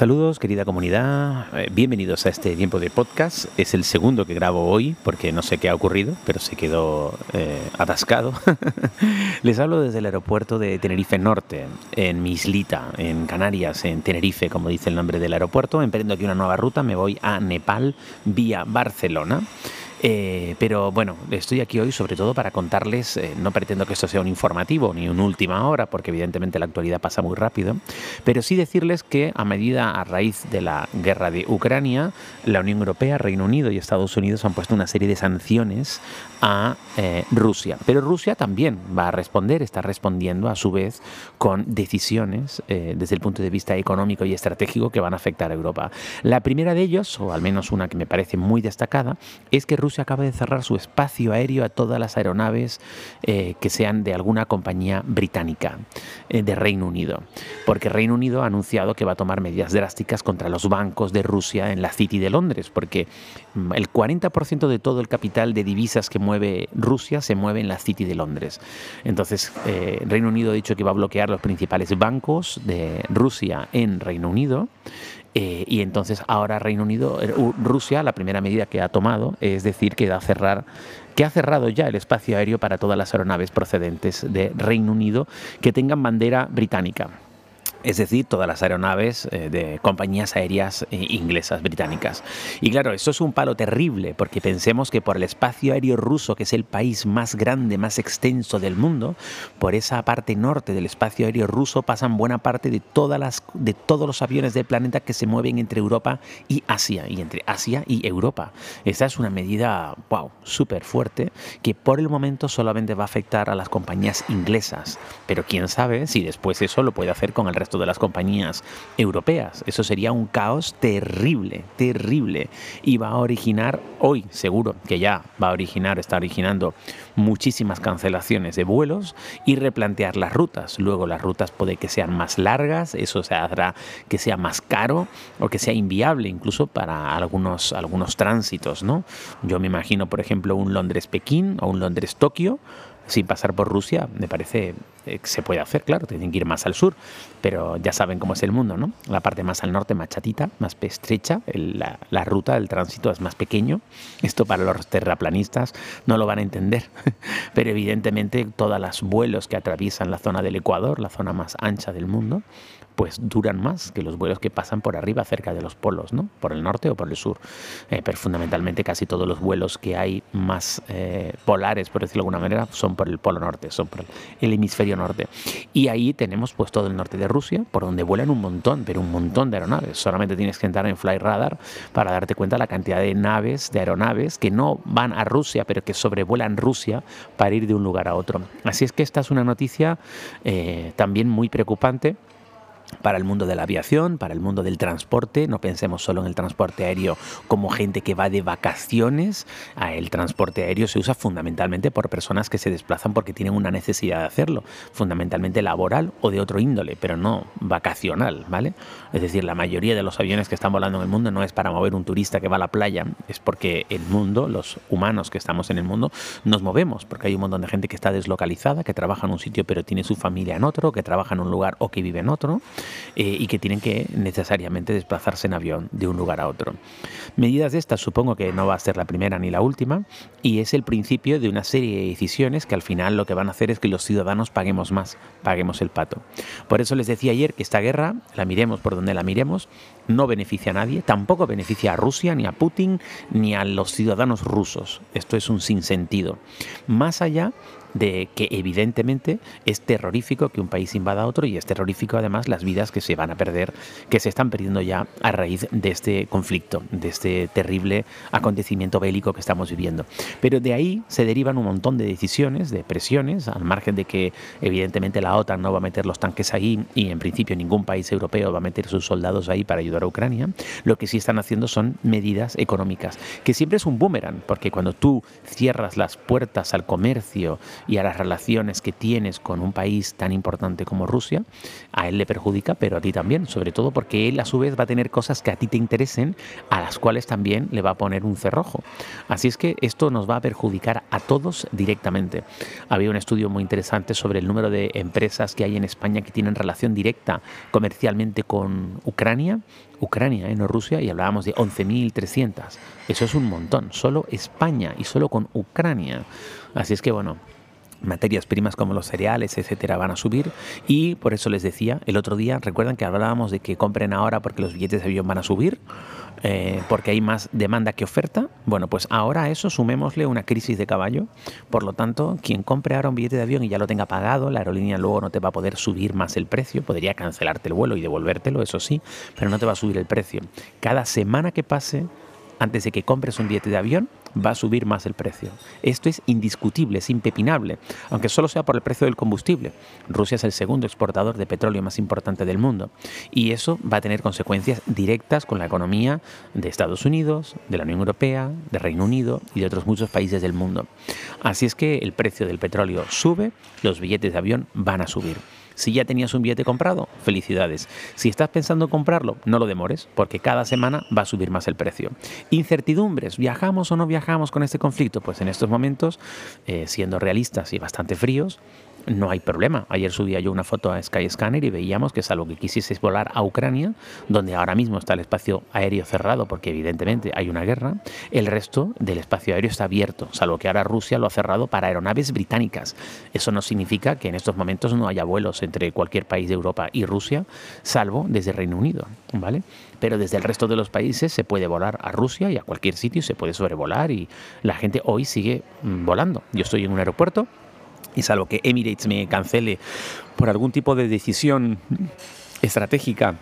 Saludos querida comunidad, eh, bienvenidos a este tiempo de podcast. Es el segundo que grabo hoy porque no sé qué ha ocurrido, pero se quedó eh, atascado. Les hablo desde el aeropuerto de Tenerife Norte, en mi islita, en Canarias, en Tenerife, como dice el nombre del aeropuerto. Emprendo aquí una nueva ruta, me voy a Nepal vía Barcelona. Eh, pero bueno, estoy aquí hoy sobre todo para contarles, eh, no pretendo que esto sea un informativo ni un última hora, porque evidentemente la actualidad pasa muy rápido, pero sí decirles que a medida, a raíz de la guerra de Ucrania, la Unión Europea, Reino Unido y Estados Unidos han puesto una serie de sanciones a eh, Rusia. Pero Rusia también va a responder, está respondiendo a su vez con decisiones desde el punto de vista económico y estratégico que van a afectar a Europa. La primera de ellos, o al menos una que me parece muy destacada, es que Rusia Rusia acaba de cerrar su espacio aéreo a todas las aeronaves eh, que sean de alguna compañía británica eh, de Reino Unido, porque Reino Unido ha anunciado que va a tomar medidas drásticas contra los bancos de Rusia en la City de Londres, porque mm, el 40% de todo el capital de divisas que mueve Rusia se mueve en la City de Londres. Entonces, eh, Reino Unido ha dicho que va a bloquear los principales bancos de Rusia en Reino Unido eh, y entonces ahora Reino Unido, eh, Rusia, la primera medida que ha tomado es decir que, a cerrar, que ha cerrado ya el espacio aéreo para todas las aeronaves procedentes de Reino Unido que tengan bandera británica es decir, todas las aeronaves eh, de compañías aéreas eh, inglesas, británicas. Y claro, eso es un palo terrible, porque pensemos que por el espacio aéreo ruso, que es el país más grande, más extenso del mundo, por esa parte norte del espacio aéreo ruso pasan buena parte de, todas las, de todos los aviones del planeta que se mueven entre Europa y Asia, y entre Asia y Europa. Esta es una medida, wow, súper fuerte, que por el momento solamente va a afectar a las compañías inglesas, pero quién sabe si después eso lo puede hacer con el resto de las compañías europeas. Eso sería un caos terrible, terrible. Y va a originar, hoy seguro que ya va a originar, está originando muchísimas cancelaciones de vuelos y replantear las rutas. Luego las rutas puede que sean más largas, eso se hará que sea más caro o que sea inviable incluso para algunos, algunos tránsitos. ¿no? Yo me imagino, por ejemplo, un Londres-Pekín o un Londres-Tokio sin pasar por Rusia, me parece que eh, se puede hacer, claro, tienen que ir más al sur, pero ya saben cómo es el mundo, ¿no? La parte más al norte, más chatita, más estrecha, la, la, ruta, el tránsito es más pequeño. Esto para los terraplanistas no lo van a entender, pero evidentemente todos los vuelos que atraviesan la zona del Ecuador, la zona más ancha del mundo, pues duran más que los vuelos que pasan por arriba cerca de los polos, ¿no? Por el norte o por el sur. Eh, pero fundamentalmente casi todos los vuelos que hay más eh, polares, por decirlo de alguna manera, son por el polo norte, son por el hemisferio norte. Y ahí tenemos pues todo el norte de Rusia, por donde vuelan un montón, pero un montón de aeronaves. Solamente tienes que entrar en Flyradar para darte cuenta la cantidad de naves, de aeronaves que no van a Rusia, pero que sobrevuelan Rusia para ir de un lugar a otro. Así es que esta es una noticia eh, también muy preocupante para el mundo de la aviación, para el mundo del transporte. No pensemos solo en el transporte aéreo como gente que va de vacaciones. Ah, el transporte aéreo se usa fundamentalmente por personas que se desplazan porque tienen una necesidad de hacerlo, fundamentalmente laboral o de otro índole, pero no vacacional, ¿vale? Es decir, la mayoría de los aviones que están volando en el mundo no es para mover un turista que va a la playa, es porque el mundo, los humanos que estamos en el mundo, nos movemos, porque hay un montón de gente que está deslocalizada, que trabaja en un sitio pero tiene su familia en otro, que trabaja en un lugar o que vive en otro. Eh, y que tienen que necesariamente desplazarse en avión de un lugar a otro. Medidas de estas supongo que no va a ser la primera ni la última y es el principio de una serie de decisiones que al final lo que van a hacer es que los ciudadanos paguemos más, paguemos el pato. Por eso les decía ayer que esta guerra, la miremos por donde la miremos, no beneficia a nadie, tampoco beneficia a Rusia, ni a Putin, ni a los ciudadanos rusos. Esto es un sinsentido. Más allá de que evidentemente es terrorífico que un país invada a otro y es terrorífico además las vidas que se van a perder, que se están perdiendo ya a raíz de este conflicto, de este terrible acontecimiento bélico que estamos viviendo. Pero de ahí se derivan un montón de decisiones, de presiones, al margen de que evidentemente la OTAN no va a meter los tanques ahí y en principio ningún país europeo va a meter sus soldados ahí para ayudar a Ucrania, lo que sí están haciendo son medidas económicas, que siempre es un boomerang, porque cuando tú cierras las puertas al comercio, y a las relaciones que tienes con un país tan importante como Rusia, a él le perjudica, pero a ti también, sobre todo porque él a su vez va a tener cosas que a ti te interesen, a las cuales también le va a poner un cerrojo. Así es que esto nos va a perjudicar a todos directamente. Había un estudio muy interesante sobre el número de empresas que hay en España que tienen relación directa comercialmente con Ucrania Ucrania, ¿eh? no Rusia, y hablábamos de 11.300. Eso es un montón, solo España y solo con Ucrania. Así es que bueno, materias primas como los cereales, etcétera, van a subir y por eso les decía el otro día, recuerdan que hablábamos de que compren ahora porque los billetes de avión van a subir, eh, porque hay más demanda que oferta. Bueno, pues ahora a eso sumémosle una crisis de caballo. Por lo tanto, quien compre ahora un billete de avión y ya lo tenga pagado, la aerolínea luego no te va a poder subir más el precio. Podría cancelarte el vuelo y devolvértelo, eso sí, pero no te va a subir el precio. Cada semana que pase, antes de que compres un billete de avión, va a subir más el precio. Esto es indiscutible, es impepinable, aunque solo sea por el precio del combustible. Rusia es el segundo exportador de petróleo más importante del mundo y eso va a tener consecuencias directas con la economía de Estados Unidos, de la Unión Europea, de Reino Unido y de otros muchos países del mundo. Así es que el precio del petróleo sube, los billetes de avión van a subir. Si ya tenías un billete comprado, felicidades. Si estás pensando en comprarlo, no lo demores, porque cada semana va a subir más el precio. Incertidumbres, ¿viajamos o no viajamos con este conflicto? Pues en estos momentos, eh, siendo realistas y bastante fríos, no hay problema. Ayer subía yo una foto a Skyscanner y veíamos que salvo que quisieses volar a Ucrania, donde ahora mismo está el espacio aéreo cerrado porque evidentemente hay una guerra, el resto del espacio aéreo está abierto, salvo que ahora Rusia lo ha cerrado para aeronaves británicas. Eso no significa que en estos momentos no haya vuelos entre cualquier país de Europa y Rusia, salvo desde Reino Unido, ¿vale? Pero desde el resto de los países se puede volar a Rusia y a cualquier sitio se puede sobrevolar y la gente hoy sigue mm, volando. Yo estoy en un aeropuerto y salvo que Emirates me cancele por algún tipo de decisión estratégica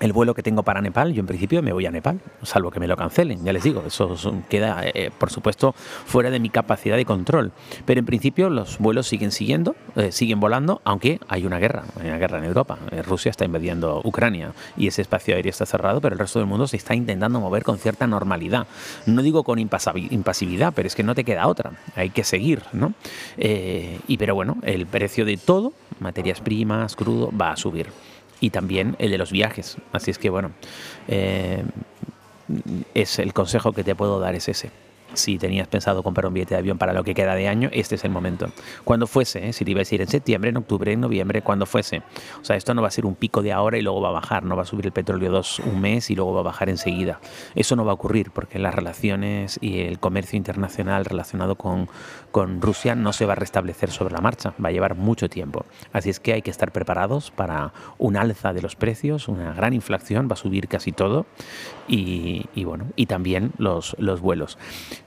el vuelo que tengo para Nepal, yo en principio me voy a Nepal, salvo que me lo cancelen, ya les digo, eso queda, eh, por supuesto, fuera de mi capacidad de control. Pero en principio los vuelos siguen siguiendo, eh, siguen volando, aunque hay una guerra, hay una guerra en Europa. Eh, Rusia está invadiendo Ucrania y ese espacio aéreo está cerrado, pero el resto del mundo se está intentando mover con cierta normalidad. No digo con impasividad, pero es que no te queda otra, hay que seguir, ¿no? y pero bueno, el precio de todo, materias primas, crudo, va a subir y también el de los viajes. Así es que bueno, eh, es el consejo que te puedo dar es ese si tenías pensado comprar un billete de avión para lo que queda de año, este es el momento. Cuando fuese, ¿eh? si te ibas a ir en septiembre, en octubre, en noviembre, cuando fuese. O sea, esto no va a ser un pico de ahora y luego va a bajar, no va a subir el petróleo dos un mes y luego va a bajar enseguida. Eso no va a ocurrir porque las relaciones y el comercio internacional relacionado con, con Rusia no se va a restablecer sobre la marcha, va a llevar mucho tiempo. Así es que hay que estar preparados para un alza de los precios, una gran inflación, va a subir casi todo y, y bueno, y también los, los vuelos.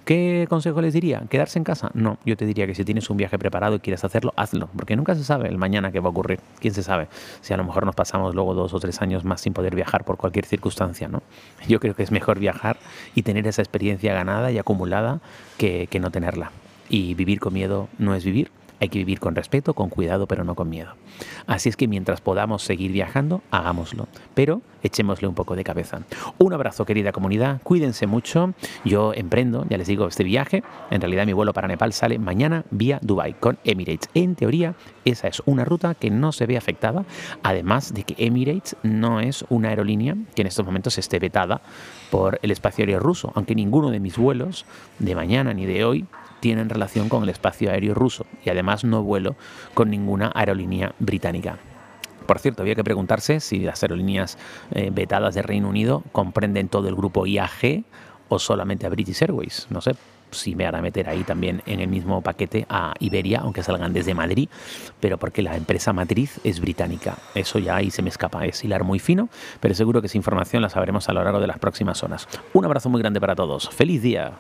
¿Qué consejo les diría? ¿Quedarse en casa? No, yo te diría que si tienes un viaje preparado y quieres hacerlo, hazlo, porque nunca se sabe el mañana qué va a ocurrir. ¿Quién se sabe? Si a lo mejor nos pasamos luego dos o tres años más sin poder viajar por cualquier circunstancia, ¿no? Yo creo que es mejor viajar y tener esa experiencia ganada y acumulada que, que no tenerla. Y vivir con miedo no es vivir, hay que vivir con respeto, con cuidado, pero no con miedo. Así es que mientras podamos seguir viajando, hagámoslo, pero echémosle un poco de cabeza. Un abrazo, querida comunidad, cuídense mucho. Yo emprendo, ya les digo, este viaje. En realidad mi vuelo para Nepal sale mañana vía Dubai con Emirates. En teoría, esa es una ruta que no se ve afectada, además de que Emirates no es una aerolínea que en estos momentos esté vetada por el espacio aéreo ruso, aunque ninguno de mis vuelos de mañana ni de hoy tienen relación con el espacio aéreo ruso y además no vuelo con ninguna aerolínea británica. Por cierto, había que preguntarse si las aerolíneas eh, vetadas de Reino Unido comprenden todo el grupo IAG o solamente a British Airways. No sé si me hará meter ahí también en el mismo paquete a Iberia, aunque salgan desde Madrid, pero porque la empresa matriz es británica. Eso ya ahí se me escapa, es hilar muy fino, pero seguro que esa información la sabremos a lo largo de las próximas horas. Un abrazo muy grande para todos. ¡Feliz día!